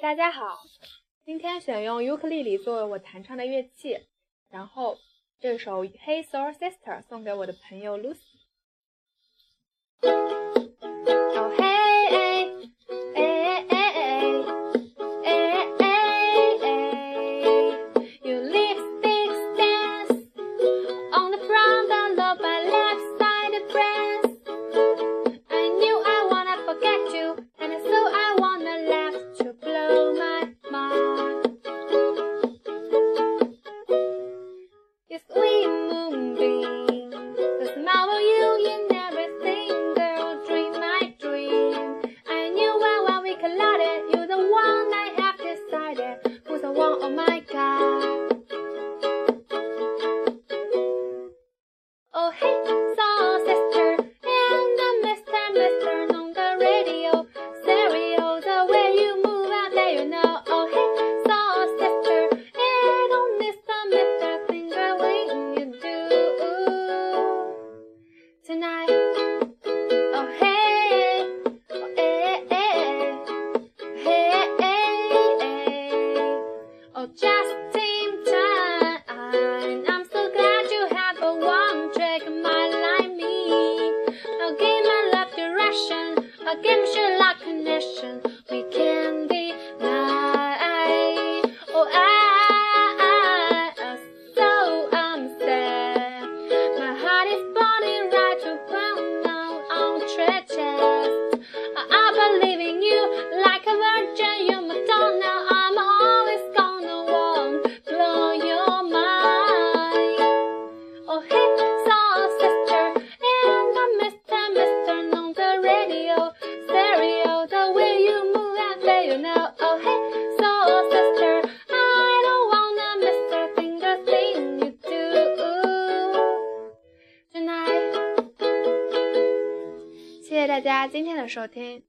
大家好，今天选用尤克里里作为我弹唱的乐器，然后这首《Hey Sour Sister》送给我的朋友 Lucy。blow my mind. Your sweet moonbeam, the smile of you, you never seen girl, dream my dream. I knew well when we collided, you're the one I have decided, who's the one, oh my god. Oh hey. just in time. I'm so glad you have a one trick mind like me. A game I love direction, a game should like connection. We can be nice. Oh, I, I, so I'm sad. My heart is burning right to burn on, on treacherous. I believe in you like a virgin.，so sister i don't want a mr finger thing you do。谢谢大家今天的收听。